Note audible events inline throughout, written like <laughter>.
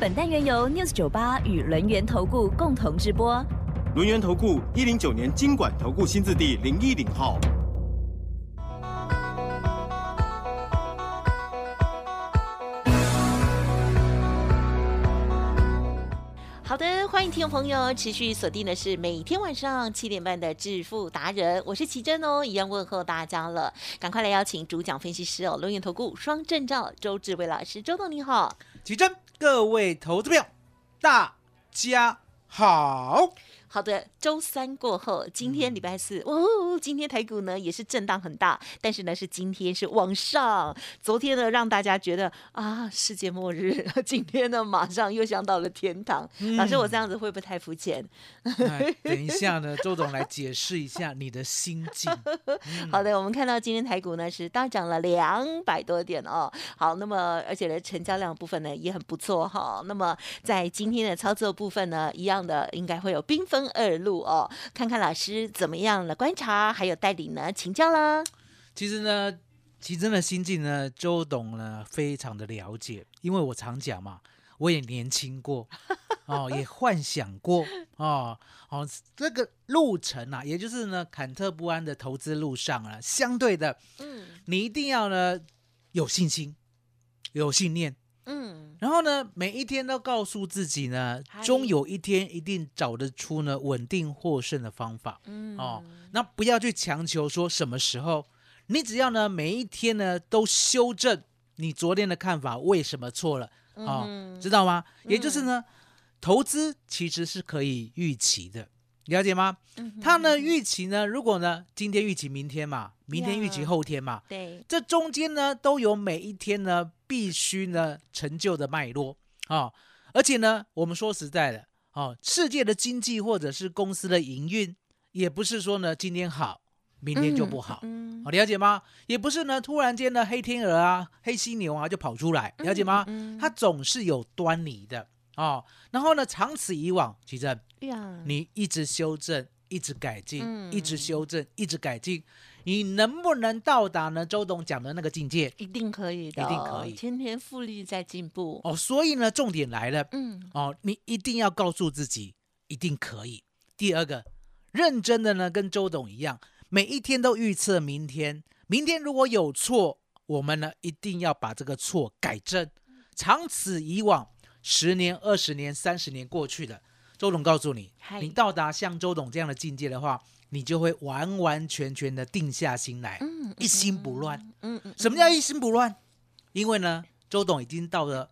本单元由 News 九八与轮源投顾共同直播。轮源投顾一零九年经管投顾新字第零一零号。好的，欢迎听众朋友持续锁定的是每天晚上七点半的致富达人，我是奇珍哦，一样问候大家了，赶快来邀请主讲分析师哦，轮源投顾双证照周志伟老师，周董你好。奇珍，各位投资票，大家好。好的，周三过后，今天礼拜四，哦，今天台股呢也是震荡很大，但是呢是今天是往上，昨天呢让大家觉得啊世界末日，<laughs> 今天呢马上又想到了天堂。老师，我这样子会不会太肤浅？哎等一下呢，周总来解释一下你的心境。<laughs> 好的，我们看到今天台股呢是大涨了两百多点哦。好，那么而且呢成交量部分呢也很不错哈。那么在今天的操作部分呢，一样的应该会有缤纷二路哦。看看老师怎么样的观察，还有带领呢请教啦。其实呢，奇珍的心境呢，周董呢非常的了解，因为我常讲嘛，我也年轻过 <laughs> 哦，也幻想过哦哦，这个路程啊，也就是呢忐忑不安的投资路上啊，相对的，嗯你一定要呢有信心，有信念。嗯，然后呢，每一天都告诉自己呢，终有一天一定找得出呢稳定获胜的方法。嗯。哦，那不要去强求说什么时候，你只要呢每一天呢都修正你昨天的看法为什么错了。哦，嗯知道吗？也就是呢，投资其实是可以预期的，了解吗？嗯它呢预期呢，如果呢今天预期明天嘛，明天预期后天嘛，对，这中间呢都有每一天呢必须呢成就的脉络。啊、而且呢，我们说实在的哦，世界的经济或者是公司的营运，也不是说呢今天好，明天就不好。嗯好，了解吗？也不是呢，突然间呢，黑天鹅啊、黑犀牛啊就跑出来，了解吗？嗯。它总是有端倪的。哦。然后呢，长此以往，其实呀，你一直修正，一直改进，嗯。一直修正，一直改进，你能不能到达呢？周董讲的那个境界一定可以的，一定可以天天复利在进步。哦。所以呢，重点来了嗯哦，你一定要告诉自己，一定可以。第二个，认真的呢，跟周董一样，每一天都预测明天。明天如果有错，我们呢一定要把这个错改正。长此以往，十年、二十年、三十年过去了，周董告诉你，你到达像周董这样的境界的话，你就会完完全全的定下心来，嗯一心不乱。嗯嗯，什么叫一心不乱？因为呢，周董已经到了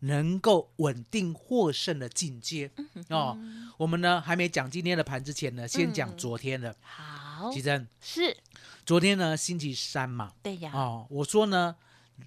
能够稳定获胜的境界哦。我们呢还没讲今天的盘之前呢，先讲嗯昨天的。好奇珍，是昨天呢星期三嘛，对呀，哦，我说呢，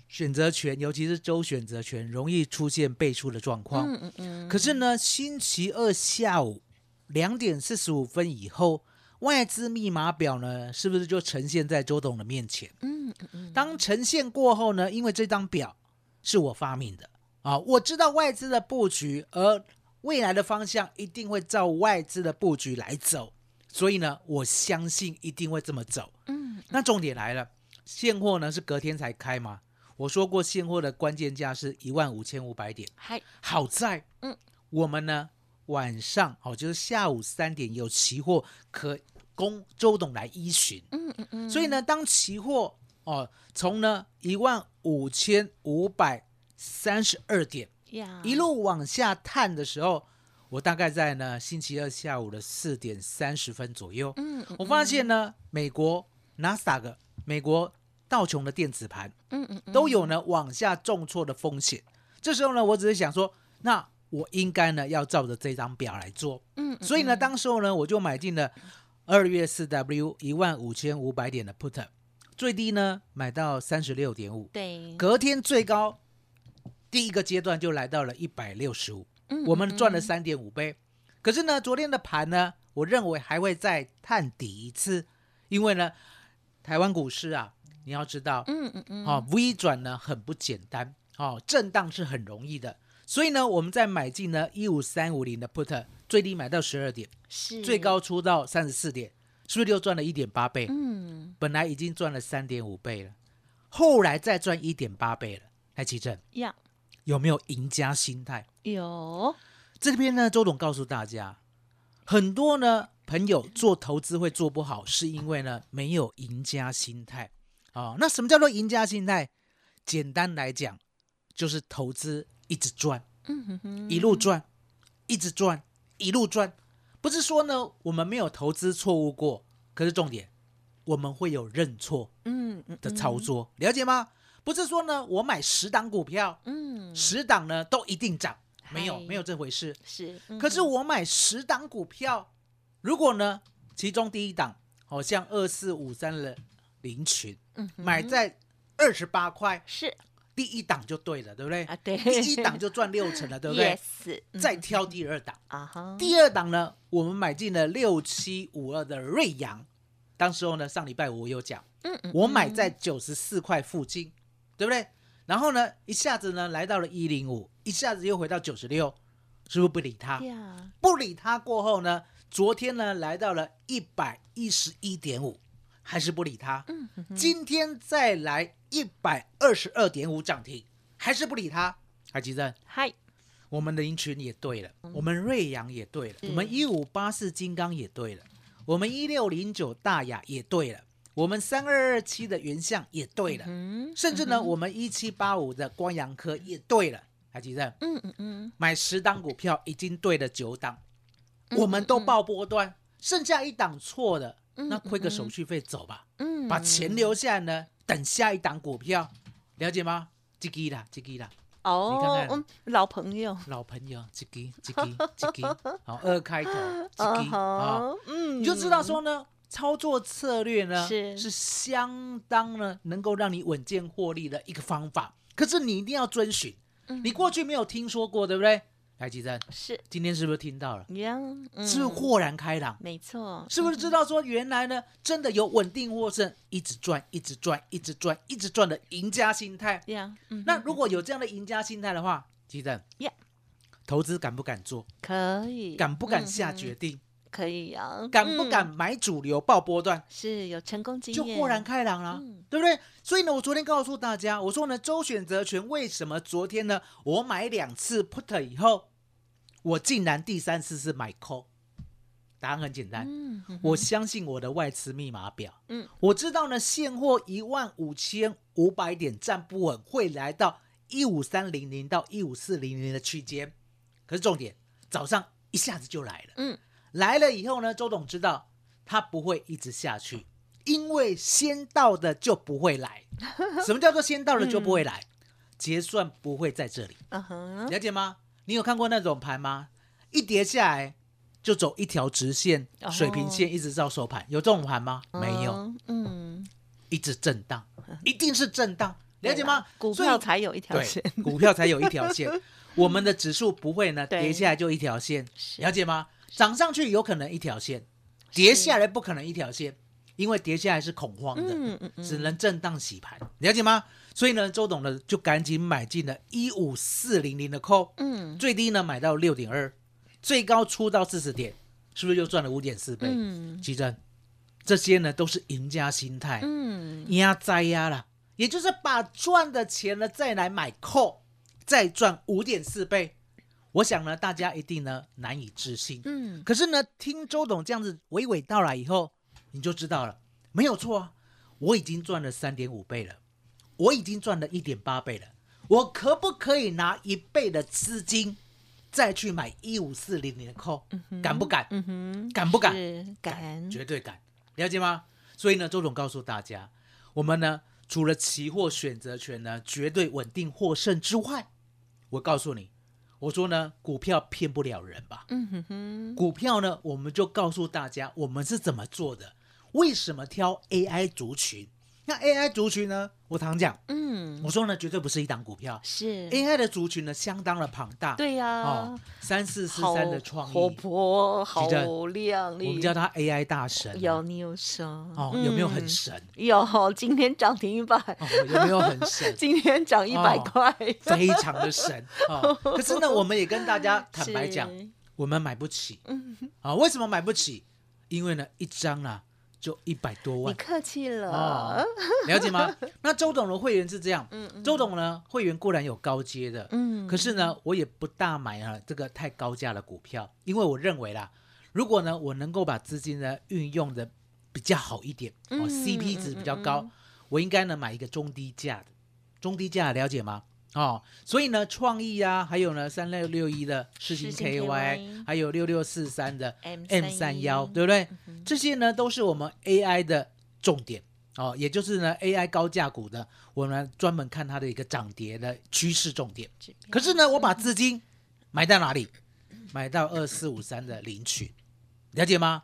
选择权，尤其是周选择权，容易出现背出的状况。嗯嗯嗯，可是呢，星期二下午两点四十五分以后，外资密码表呢，是不是就呈现在周董的面前？嗯嗯嗯，当呈现过后呢，因为这张表是我发明的啊，我知道外资的布局，而未来的方向一定会照外资的布局来走，所以呢，我相信一定会这么走。嗯那重点来了，现货呢是隔天才开吗？我说过，现货的关键价是一万五千五百点。嗨，好在，嗯，我们呢晚上哦，就是下午三点有期货可供周董来依循。嗯嗯嗯，所以呢，当期货哦从呢一万五千五百三十二点呀一路往下探的时候，我大概在呢星期二下午的四点三十分左右，嗯嗯我发现呢美国纳斯达克、美国道琼的电子盘嗯嗯嗯都有呢往下重挫的风险。这时候呢，我只是想说，那我应该呢要照着这张表来做。嗯，所以呢，当时候呢，我就买进了二月四 W 一万五千五百点的 put，最低呢买到三十六点五，对，隔天最高第一个阶段就来到了一百六十五。嗯我们赚了嗯三点五倍。可是呢，昨天的盘呢，我认为还会再探底一次，因为呢，台湾股市啊，你要知道，嗯嗯嗯，哦，V 转呢很不简单，哦，震荡是很容易的。所以呢，我们在买进呢一五三五零的 put，最低买到十二点，是最高出到三十四点，是不是又赚了一点八倍？嗯本来已经赚了三点五倍了，后来再赚一点八倍了。来，奇正呀有没有赢家心态？有这边呢，周董告诉大家，很多呢朋友做投资会做不好，是因为呢没有赢家心态啊、那什么叫做赢家心态？简单来讲，就是投资一直赚，嗯哼哼一路赚，一直赚，一路赚。不是说呢我们没有投资错误过，可是重点我们会有认错嗯嗯的操作，了解吗？不是说呢我买十档股票，嗯十档呢都一定涨，没有没有这回事。是，可是嗯我买十档股票，如果呢，其中第一档好像二四五三的林群，嗯买在二十八块，是第一档就对了，对不对？啊对。第一档就赚六成了，对不对？再挑第二档，啊哈，第二档呢，我们买进了六七五二的瑞阳，当时候呢，上礼拜五我有讲，嗯嗯我买在九十四块附近，对不对？然后呢，一下子呢来到了一零五，一下子又回到九十六，是不是不理它？呀，不理他过后呢，昨天呢来到了一百一十一点五，还是不理他。今天再来一百二十二点五涨停，还是不理它。海基正，嗨，我们的林群也对了，我们瑞阳也对了，我们一五八四金刚也对了，我们一六零九大雅也对了，我们三二二七的原相也对了，嗯甚至呢，我们一七八五的光阳科也对了。海基正，嗯嗯嗯，买十档股票已经对了九档，嗯我们都报波段，剩下一档错的，嗯那亏个手续费走吧，嗯，把钱留下来呢，等下一档股票，了解吗？这个啦，这个啦，哦，你看看。嗯，老朋友，老朋友，这个这个这个，<laughs> 好，二开头，这嗯个啊，嗯，你就知道说呢，操作策略呢是。是相当呢能够让你稳健获利的一个方法，可是你一定要遵循，嗯。你过去没有听说过，对不对？来，吉珍，是今天是不是听到了？呀，嗯是不是豁然开朗？没错，是不是知道说原来呢，真的有稳定获胜，一直赚，一直赚，一直赚，一直赚的赢家心态？呀？嗯那如果有这样的赢家心态的话，吉珍，呀，投资敢不敢做？可以，敢不敢下嗯决定？可以啊，敢不嗯敢买主流报波段？是有成功经验，就豁然开朗了，嗯对不对？所以呢，我昨天告诉大家，我说呢，周选择权为什么昨天呢，我买两次 put 以后，我竟然第三次是买 call？答案很简单，嗯，嗯我相信我的外资密码表，嗯，我知道呢，现货一万五千五百点站不稳，会来到一五三零零到一五四零零的区间。可是重点，早上一下子就来了，嗯，来了以后呢，周董知道他不会一直下去，因为先到的就不会来。<laughs> 什么叫做先到的就不会来？结算不会在这里，嗯哼，了解吗？你有看过那种盘吗？一跌下来就走一条直线、哦。水平线，一直到收盘，有这种盘吗？没有，嗯，嗯，一直震荡，一定是震荡，了解吗？股票才有一条线，股票才有一条线。我们的指数不会呢，跌下来就一条线，是。了解吗？涨上去有可能一条线，跌下来不可能一条线，因为跌下来是恐慌的，嗯嗯嗯。只能震荡洗盘，了解吗？所以呢，周董呢就赶紧买进了一五四零零的 call，嗯最低呢买到六点二，最高出到四十点，是不是又赚了五点四倍？嗯奇珍，这些呢都是赢家心态，嗯，压栽压了，也就是把赚的钱呢再来买 call，再赚五点四倍。我想呢，大家一定呢难以置信。嗯，可是呢，听周董这样子娓娓道来以后，你就知道了，没有错啊，我已经赚了三点五倍了，我已经赚了一点八倍了，我可不可以拿一倍的资金再去买一五四零零的 call？、敢不敢？嗯哼，敢不敢？敢，绝对敢，了解吗？所以呢，周总告诉大家，我们呢除了期货选择权呢绝对稳定获胜之外，我告诉你，我说呢，股票骗不了人吧？嗯哼哼，股票呢，我们就告诉大家我们是怎么做的，为什么挑 AI 族群，那 AI 族群呢？我常讲，嗯，我说呢，绝对不是一档股票是，，AI 的族群呢相当的庞大。对呀、哦，三四四三的创活意，泼，好着亮丽，我们叫它 AI 大神啊。有你有说哦，有没有很嗯神？有，今天涨停一百，哦，有没有很神？<laughs> 今天涨一百哦块，非常的神哦。<laughs> 可是呢，我们也跟大家坦白讲，我们买不起。嗯啊，为什么买不起？因为呢，一张啊就一百多万。你客气了，哦，了解吗？<laughs> 那周董的会员是这样，嗯嗯周董呢会员固然有高阶的，嗯可是呢，我也不大买啊这个太高价的股票，因为我认为啦，如果呢我能够把资金呢运用的比较好一点，哦嗯，CP 值比较高，我应该呢买一个中低价的，中低价了解吗？哦，所以呢，创意啊，还有呢，三六六一的世星 KY，KY 还有六六四三的 M M 三幺，对不对？这些呢都是我们 AI 的重点哦，也就是呢 AI 高价股的，我们专门看它的一个涨跌的趋势重点。可是呢，我把资金买到哪里？买到二四五三的领取，了解吗？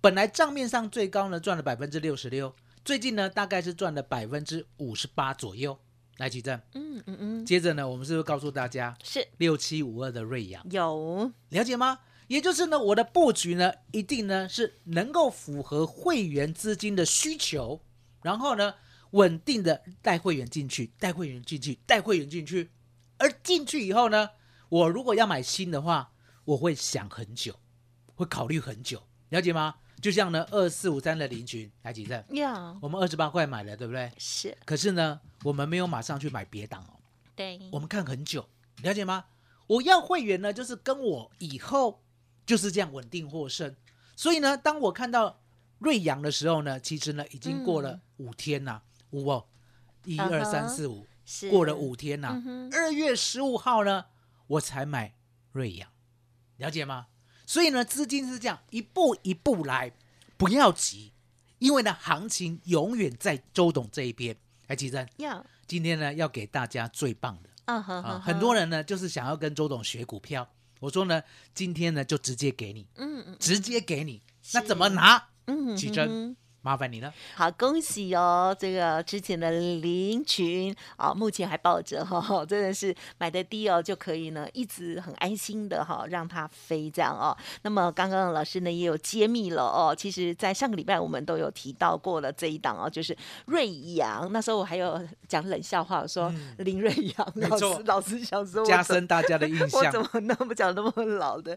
本来账面上最高呢赚了百分之六十六，最近呢大概是赚了百分之五十八左右。来举证，嗯嗯嗯，接着呢，我们是不是告诉大家是六七五二的瑞阳？有，了解吗？也就是呢，我的布局呢，一定呢是能够符合会员资金的需求，然后呢，稳定的带会员进去，带会员进去，带会员进去。而进去以后呢，我如果要买新的话，我会想很久，会考虑很久，了解吗？就像呢，二四五三的林群来几证，呀，我们二十八块买了，对不对？是可是呢，我们没有马上去买别档哦，对，我们看很久，了解吗？我要会员呢，就是跟我以后就是这样稳定获胜。所以呢，当我看到瑞阳的时候呢，其实呢已经过了五天啦，五哦，一二三四五，是过了五天啦嗯。哼二月十五号呢，我才买瑞阳，了解吗？所以呢，资金是这样一步一步来，不要急，因为呢，行情永远在周董这一边。来，吉珍，呀，今天呢要给大家最棒的。啊，很多人呢就是想要跟周董学股票。我说呢，今天呢就直接给你，嗯嗯直接给你。那怎么拿？嗯，奇珍嗯麻烦你了。好，恭喜哦！这个之前的林群啊，目前还抱着哈、<laughs> 真的是买的低哦，就可以呢一直很安心的哈、让它飞这样哦。那么刚刚老师呢也有揭秘了哦，其实，在上个礼拜我们都有提到过了这一档哦，就是瑞阳。那时候我还有讲冷笑话，我说林瑞阳，老师老师想说我加深大家的印象 <laughs> 我象怎。么那么讲那么老的？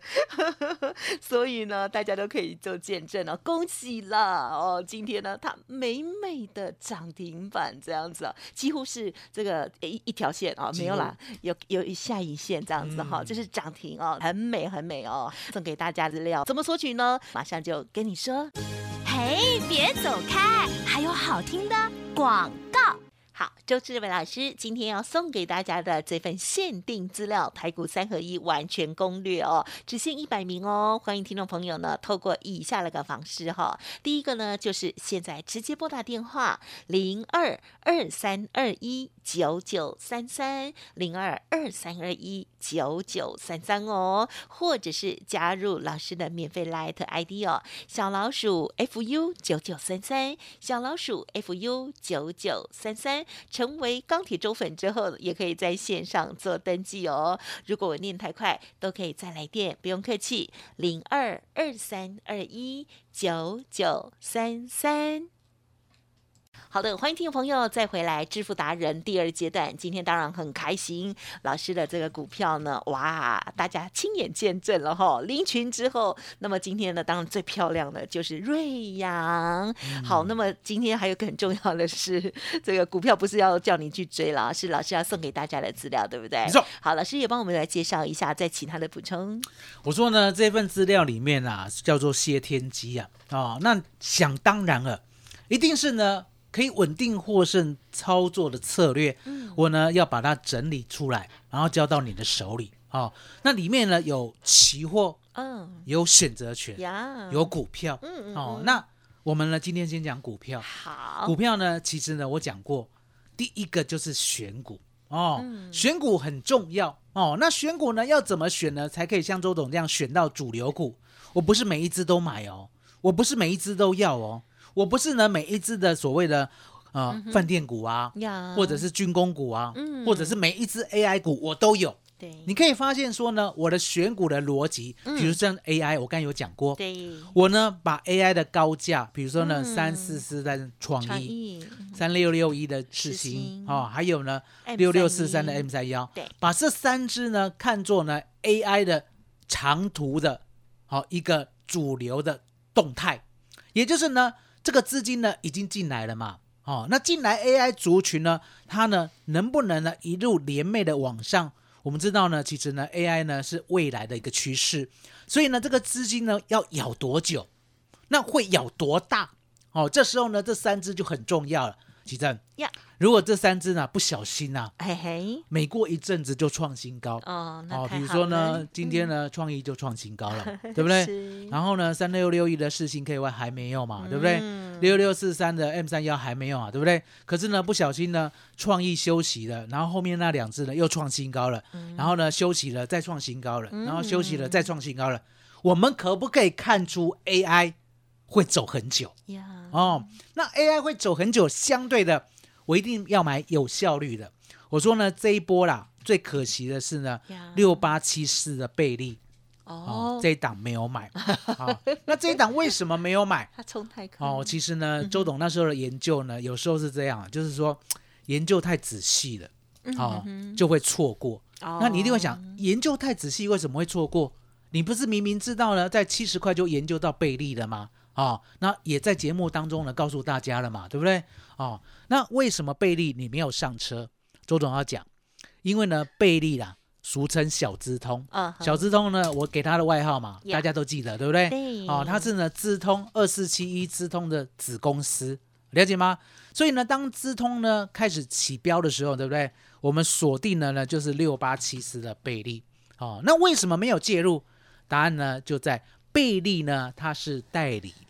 <laughs> 所以呢，大家都可以做见证哦，恭喜啦！哦，今天呢，它美美的涨停板这样子啊，几乎是这个一一条线啊、没有啦，有有一下一线这样子哈、嗯这是涨停哦，很美很美哦，送给大家资料，怎么索取呢？马上就跟你说。嘿，别走开，还有好听的广告。好，周志伟老师今天要送给大家的这份限定资料——排骨三合一完全攻略哦，只限一百名哦。欢迎听众朋友呢，透过以下那个方式哈、第一个呢，就是现在直接拨打电话零二二三二一九九三三零二二三二一九九三三哦，或者是加入老师的免费 Light ID 哦，小老鼠 fu 九九三三，小老鼠 fu 九九三三，成为钢铁周粉之后，也可以在线上做登记哦。如果我念太快，都可以再来电，不用客气，零二二三二一九九三三。好的，欢迎听众朋友再回来，致富达人第二阶段。今天当然很开心，老师的这个股票呢，哇，大家亲眼见证了哈，林群之后，那么今天呢，当然最漂亮的就是瑞阳。好，那么今天还有个很重要的是，这个股票不是要叫你去追了，是老师要送给大家的资料，对不对？没错。好，老师也帮我们来介绍一下，在其他的补充。我说呢，这份资料里面啊，叫做谢天机啊，哦，那想当然了，一定是呢可以稳定获胜操作的策略，我呢要把它整理出来，然后交到你的手里。哦，那里面呢有期货，嗯有选择权，有股票。嗯嗯哦，嗯那我们呢今天先讲股票。好股票呢，其实呢，我讲过，第一个就是选股哦，嗯选股很重要哦。那选股呢，要怎么选呢，才可以像周董这样选到主流股？我不是每一只都买哦，我不是每一只都要哦，我不是呢每一只的所谓的呃饭店股啊，或者是军工股啊，嗯。或者是每一只 AI 股我都有。对，你可以发现说呢，我的选股的逻辑，嗯。比如像 AI，我刚才有讲过，对。我呢把 AI 的高价，比如说呢嗯。三四四的创创意，三六六一的世世新新哦，还有呢六六四三的 M 三幺，对。把这三只呢看作呢 AI 的长途的，好、一个主流的动态，也就是呢这个资金呢已经进来了嘛，哦，那进来 AI 族群呢，它呢能不能呢一路连袂的往上？我们知道呢，其实呢 AI 呢是未来的一个趋势，所以呢这个资金呢要咬多久，那会咬多大？哦，这时候呢这三只就很重要了，奇正。呀，如果这三只呢不小心呐、嘿嘿，每过一阵子就创新高哦，哦，比如说呢，今天呢创意就创新高了，<laughs> 对不对？然后呢，三六六一的四星 KY 还没有嘛，对不对？嗯六六四三的 M 三幺还没有啊，对不对？可是呢，不小心呢，创意休息了，然后后面那两只呢又创新高了，嗯然后呢休息了再创新高了，然后休息了再创新高了。我们可不可以看出 AI 会走很久？呀，哦，那 AI 会走很久，相对的，我一定要买有效率的。我说呢，这一波啦，最可惜的是呢，六八七四的贝利哦哦，，这一档没有买。<laughs> 哦，那这一档为什么没有买？它冲太快哦，其实呢，周董那时候的研究呢，有时候是这样，就是说研究太仔细了，哦，就会错过。那你一定会想，研究太仔细，为什么会错过？你不是明明知道呢，在七十块就研究到倍利了吗？哦，那也在节目当中呢告诉大家了嘛，对不对？哦，那为什么贝利你没有上车？周总要讲，因为呢，贝利啦，俗称小资通，嗯，小资通呢，我给他的外号嘛，呀大家都记得，对不对？对哦，他是呢资通二四七一资通的子公司，了解吗？所以呢，当资通呢开始起标的时候，对不对？我们锁定了呢就是六八七四的贝利。哦，那为什么没有介入？答案呢就在贝利呢，他是代理的，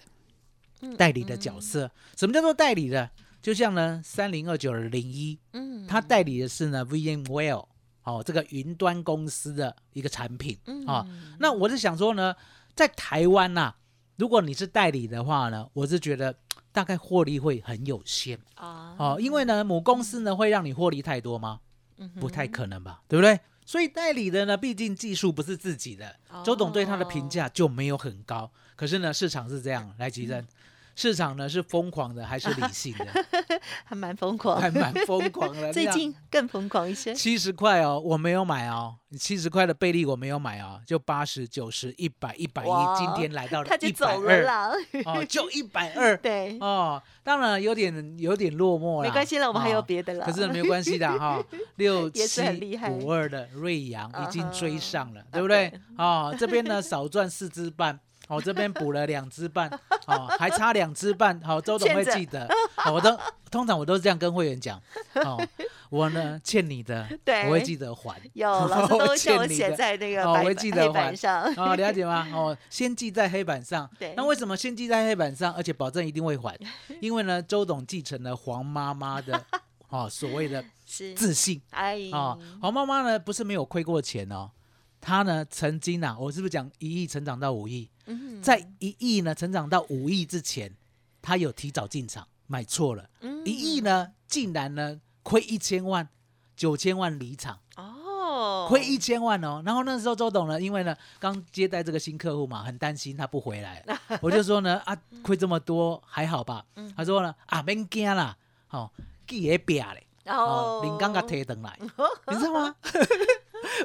代理的角色。什么叫做代理的？就像呢三零二九的零一，嗯，它代理的是呢 VMware 哦，这个云端公司的一个产品嗯啊、那我是想说呢，在台湾呐、如果你是代理的话呢，我是觉得大概获利会很有限啊，哦，因为呢母公司呢会让你获利太多吗？嗯不太可能吧，对不对？所以代理的呢，毕竟技术不是自己的，周董对他的评价就没有很高。可是呢，市场是这样，来吉珍，市场呢是疯狂的还是理性的？<laughs> 还蛮疯狂，还蛮疯狂的。<laughs> 最近更疯狂一些，七十块哦，我没有买哦，七十块的贝利我没有买哦，就八十九十一百一百一，今天来到了他就一百走了二啦，哦，<laughs> 就一百二对，哦，当然有点有点落寞了，没关系了，我们还有哦别的了，可是没有关系的哈，六七五二的瑞阳已经追上了，对不对？对？哦，这边呢少赚四支半，哦，这边补了两支半，哦，还差两支半，好，周董会记得，哦我都通常我都是这样跟会员讲，哦，我呢欠你的，<laughs> 对我会记得还，有老师 <laughs> 我都叫我写在那个白哦我会记得黑板上，哦，了解吗？哦，先记在黑板上。对那为什么先记在黑板上，而且保证一定会还？因为呢，周董继承了黄妈妈的哦所谓的，<laughs> 自信哎，哦。黄妈妈呢不是没有亏过钱哦，她呢曾经啊，我是不是讲一亿成长到五亿？嗯在一亿呢成长到五亿之前，他有提早进场买错了，嗯一亿呢竟然呢亏一千万，九千万离场。哦，亏一千万哦。然后那时候周董呢，因为呢刚接待这个新客户嘛，很担心他不回来，<laughs> 我就说呢啊亏这么多还好吧？嗯他说呢啊免惊啦，哦记也瘪嘞，然哦后领刚刚提等来，<laughs> 你知道吗？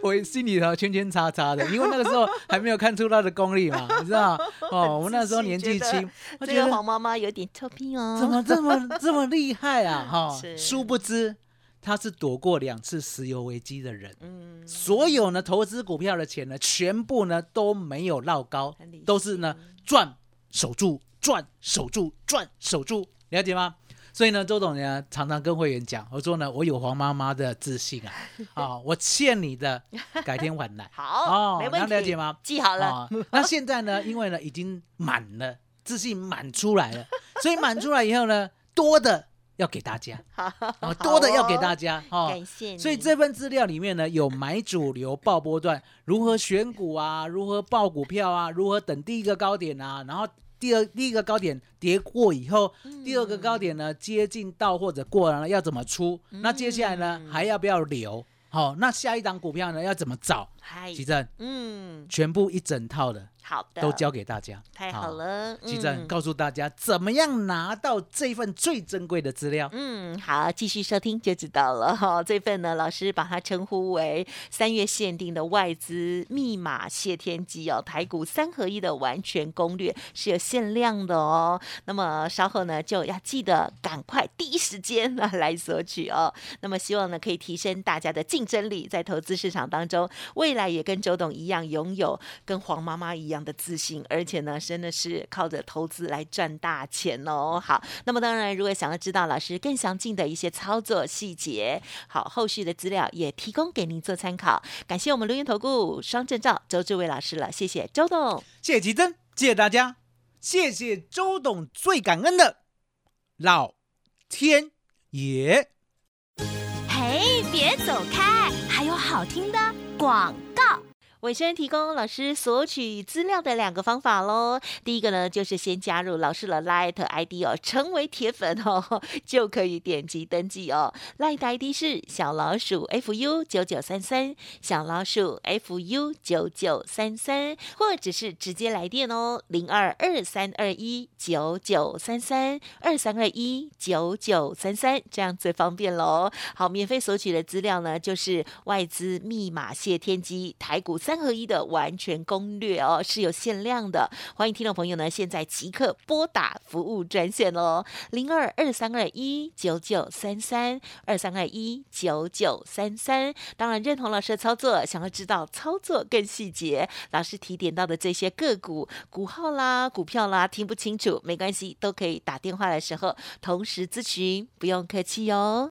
我心里头圈圈叉叉的，因为那个时候还没有看出他的功力嘛，你知道？哦，我们那时候年纪轻，我觉得这个黄妈妈有点臭屁哦，怎么这么 <laughs> 这么厉害啊？哈、是殊不知他是躲过两次石油危机的人。嗯，所有呢投资股票的钱呢，全部呢都没有落高，都是呢赚守住赚守住赚守住，了解吗？所以呢，周董呢常常跟会员讲，我说呢，我有黄妈妈的自信啊，<laughs> 啊，我欠你的，改天还来。<laughs> 好，哦没问题，那了解吗？记好了，啊，那现在呢，因为呢已经满了，自信满出来了，<laughs> 所以满出来以后呢，多的要给大家，好，哦，多的要给大家，家，哦，感谢，所以这份资料里面呢，有买主流、爆波段，如何选股啊，如何报股票啊，如何等第一个高点啊，然后第二第一个高点跌过以后，第二个高点呢接近到或者过了，要怎么出？那接下来呢还要不要留？好，那下一档股票呢要怎么找？嗨，奇正，嗯，全部一整套的好的，都交给大家，太好。了，奇正嗯告诉大家怎么样拿到这份最珍贵的资料。嗯，好，继续收听就知道了 <laughs> 哈。这份呢，老师把它称呼为三月限定的外资密码谢天机哦，台股三合一的完全攻略是有限量的哦。那么稍后呢，就要记得赶快第一时间啊来索取哦。那么希望呢，可以提升大家的竞争力，在投资市场当中，未来也跟周董一样，拥有跟黄妈妈一样的自信，而且呢，真的是靠着投资来赚大钱哦。好，那么当然，如果想要知道老师更详尽的一些操作细节，好，后续的资料也提供给您做参考。感谢我们录音投顾双证照周志伟老师了，谢谢周董。谢谢吉珍，谢谢大家，谢谢周董，最感恩的老天爷。嘿，别走开，还有好听的广告。尾声提供老师索取资料的两个方法喽。第一个呢，就是先加入老师的 Light ID 哦，成为铁粉哦，<laughs> 就可以点击登记哦。Light ID 是小老鼠 fu 九九三三，小老鼠 fu 九九三三，或者是直接来电哦，零二二三二一九九三三二三二一九九三三，这样最方便喽。好，免费索取的资料呢，就是外资密码谢天机台股三合一的完全攻略哦，是有限量的。欢迎听众朋友呢，现在即刻拨打服务专线哦，零二二三二一九九三三二三二一九九三三。当然，认同老师的操作，想要知道操作更细节，老师提点到的这些个股股号啦、股票啦，听不清楚没关系，都可以打电话的时候同时咨询，不用客气哦。